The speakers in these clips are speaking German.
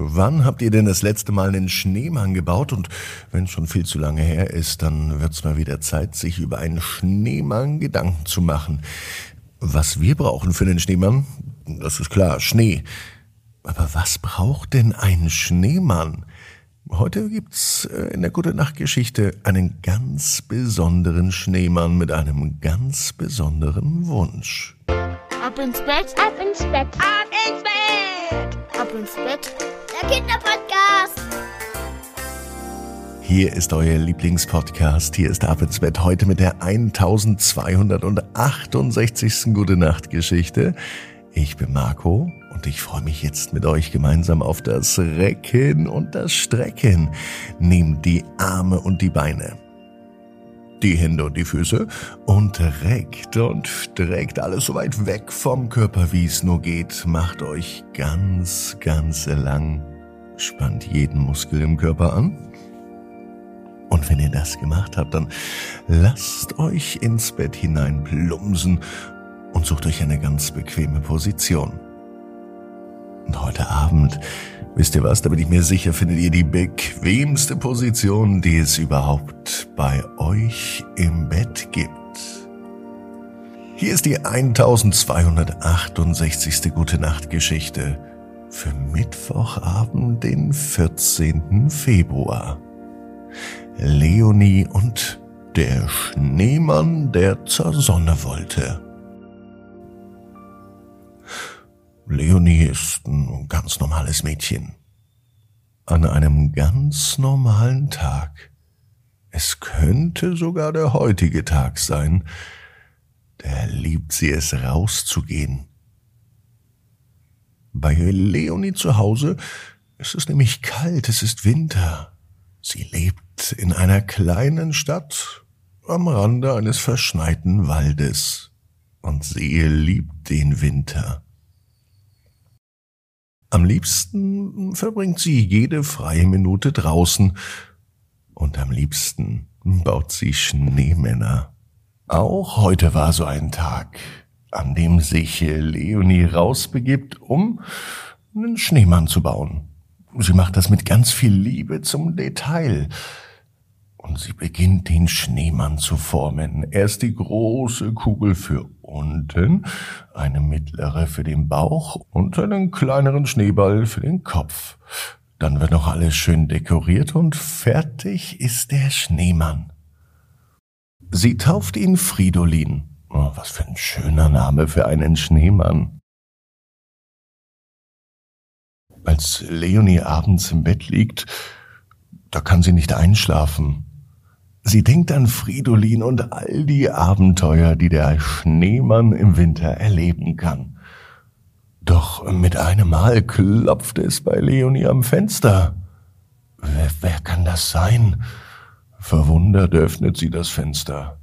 Wann habt ihr denn das letzte Mal einen Schneemann gebaut? Und wenn es schon viel zu lange her ist, dann wird's mal wieder Zeit, sich über einen Schneemann Gedanken zu machen. Was wir brauchen für den Schneemann, das ist klar, Schnee. Aber was braucht denn ein Schneemann? Heute gibt's äh, in der Gute Nacht Geschichte einen ganz besonderen Schneemann mit einem ganz besonderen Wunsch. Ab ins Bett, ab ins Bett, ab ins Bett, ab ins Bett. Der Kinderpodcast. Hier ist euer Lieblingspodcast. Hier ist Ab ins Bett heute mit der 1268. Gute Nacht Geschichte. Ich bin Marco und ich freue mich jetzt mit euch gemeinsam auf das Recken und das Strecken. Nehmt die Arme und die Beine, die Hände und die Füße und reckt und streckt alles so weit weg vom Körper, wie es nur geht. Macht euch ganz, ganz lang. Spannt jeden Muskel im Körper an. Und wenn ihr das gemacht habt, dann lasst euch ins Bett hinein plumsen und sucht euch eine ganz bequeme Position. Und heute Abend, wisst ihr was, da bin ich mir sicher, findet ihr die bequemste Position, die es überhaupt bei euch im Bett gibt. Hier ist die 1268. Gute Nacht Geschichte für Mittwochabend, den 14. Februar. Leonie und der Schneemann, der zur Sonne wollte. Leonie ist ein ganz normales Mädchen. An einem ganz normalen Tag, es könnte sogar der heutige Tag sein, der liebt sie es rauszugehen. Bei Leonie zu Hause ist es nämlich kalt, es ist Winter. Sie lebt in einer kleinen Stadt am Rande eines verschneiten Waldes und sie liebt den Winter. Am liebsten verbringt sie jede freie Minute draußen und am liebsten baut sie Schneemänner. Auch heute war so ein Tag, an dem sich Leonie rausbegibt, um einen Schneemann zu bauen. Sie macht das mit ganz viel Liebe zum Detail. Und sie beginnt den Schneemann zu formen. Erst die große Kugel für unten, eine mittlere für den Bauch und einen kleineren Schneeball für den Kopf. Dann wird noch alles schön dekoriert und fertig ist der Schneemann. Sie tauft ihn Fridolin. Oh, was für ein schöner Name für einen Schneemann. Als Leonie abends im Bett liegt, da kann sie nicht einschlafen. Sie denkt an Fridolin und all die Abenteuer, die der Schneemann im Winter erleben kann. Doch mit einem Mal klopft es bei Leonie am Fenster. Wer, wer kann das sein? Verwundert öffnet sie das Fenster.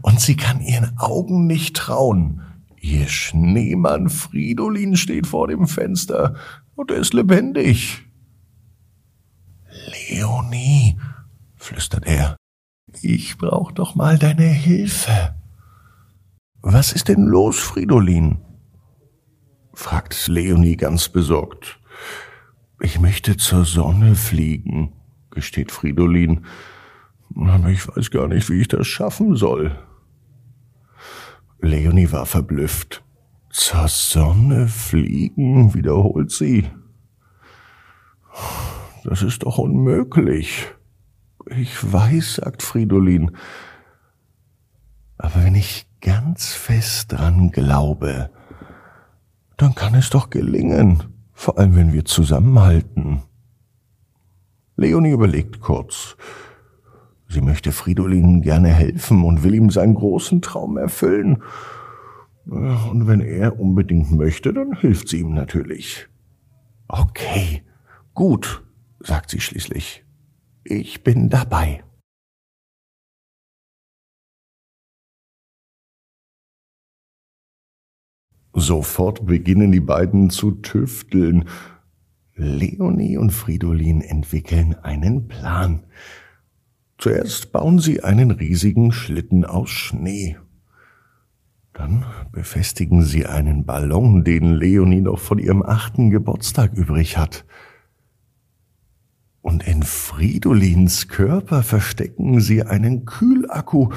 Und sie kann ihren Augen nicht trauen. Ihr Schneemann Fridolin steht vor dem Fenster und er ist lebendig. Leonie, flüstert er. Ich brauch doch mal deine Hilfe. Was ist denn los, Fridolin? fragt Leonie ganz besorgt. Ich möchte zur Sonne fliegen, gesteht Fridolin. Aber ich weiß gar nicht, wie ich das schaffen soll. Leonie war verblüfft. Zur Sonne fliegen, wiederholt sie. Das ist doch unmöglich. Ich weiß, sagt Fridolin. Aber wenn ich ganz fest dran glaube, dann kann es doch gelingen, vor allem wenn wir zusammenhalten. Leonie überlegt kurz. Sie möchte Fridolin gerne helfen und will ihm seinen großen Traum erfüllen. Und wenn er unbedingt möchte, dann hilft sie ihm natürlich. Okay, gut, sagt sie schließlich. Ich bin dabei. Sofort beginnen die beiden zu tüfteln. Leonie und Fridolin entwickeln einen Plan. Zuerst bauen sie einen riesigen Schlitten aus Schnee. Dann befestigen sie einen Ballon, den Leonie noch von ihrem achten Geburtstag übrig hat. Und in Fridolins Körper verstecken sie einen Kühlakku,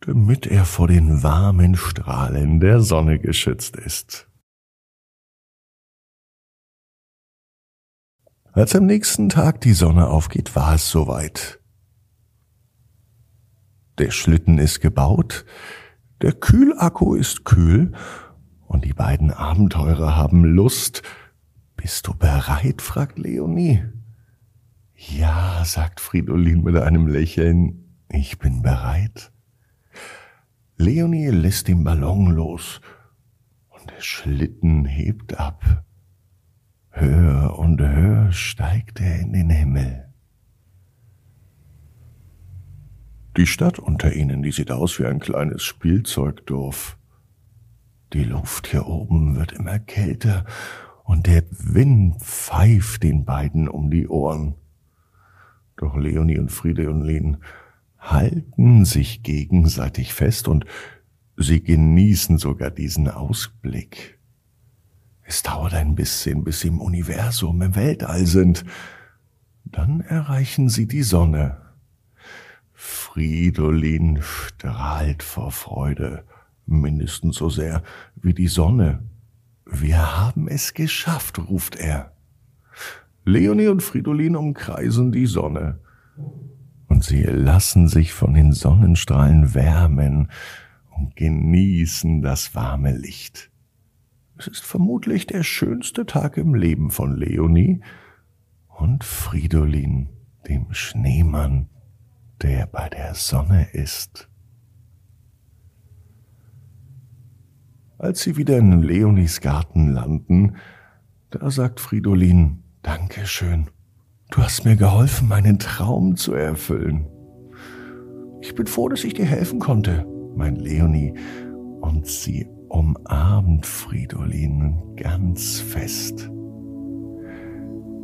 damit er vor den warmen Strahlen der Sonne geschützt ist. Als am nächsten Tag die Sonne aufgeht, war es soweit. Der Schlitten ist gebaut, der Kühlakku ist kühl und die beiden Abenteurer haben Lust. Bist du bereit? fragt Leonie. Ja, sagt Fridolin mit einem Lächeln, ich bin bereit. Leonie lässt den Ballon los und der Schlitten hebt ab. Höher und höher steigt er in den Himmel. Die Stadt unter ihnen, die sieht aus wie ein kleines Spielzeugdorf. Die Luft hier oben wird immer kälter und der Wind pfeift den beiden um die Ohren. Doch Leonie und Fridolin halten sich gegenseitig fest und sie genießen sogar diesen Ausblick. Es dauert ein bisschen, bis sie im Universum, im Weltall sind. Dann erreichen sie die Sonne. Fridolin strahlt vor Freude, mindestens so sehr wie die Sonne. Wir haben es geschafft, ruft er. Leonie und Fridolin umkreisen die Sonne. Und sie lassen sich von den Sonnenstrahlen wärmen und genießen das warme Licht. Es ist vermutlich der schönste Tag im Leben von Leonie und Fridolin, dem Schneemann der bei der Sonne ist. Als sie wieder in Leonis Garten landen, da sagt Fridolin, Dankeschön, du hast mir geholfen, meinen Traum zu erfüllen. Ich bin froh, dass ich dir helfen konnte, mein Leonie, und sie umarmt Fridolin ganz fest.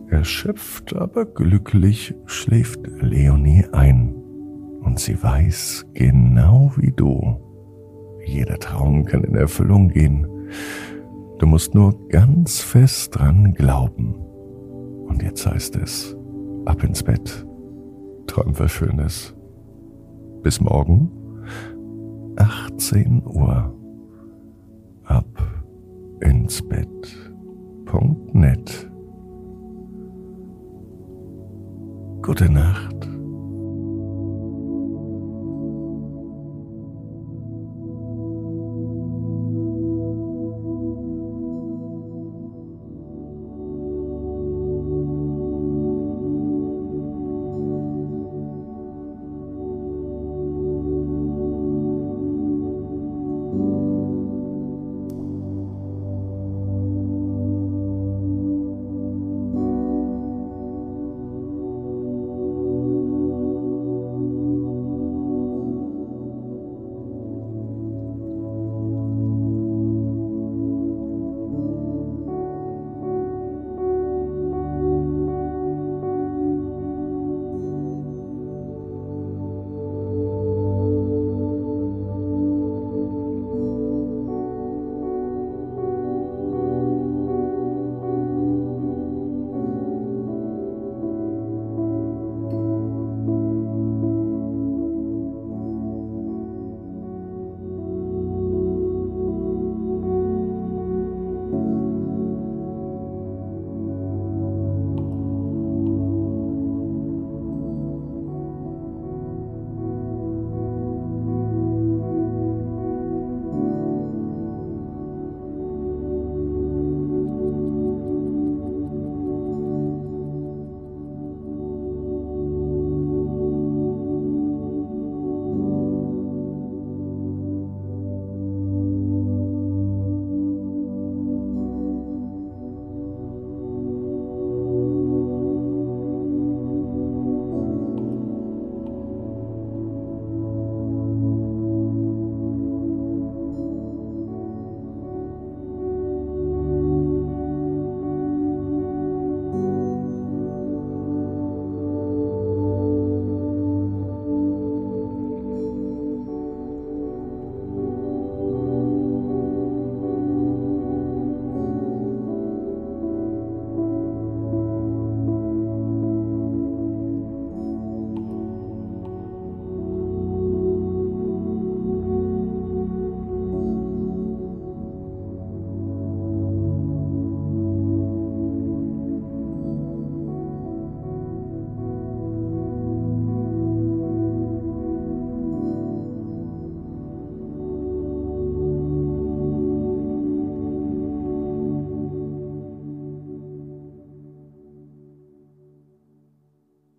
Erschöpft, aber glücklich schläft Leonie ein und sie weiß genau wie du, jeder Traum kann in Erfüllung gehen. Du musst nur ganz fest dran glauben. Und jetzt heißt es, ab ins Bett, träum was Schönes. Bis morgen, 18 Uhr, ab ins Bett.net. Gute Nacht.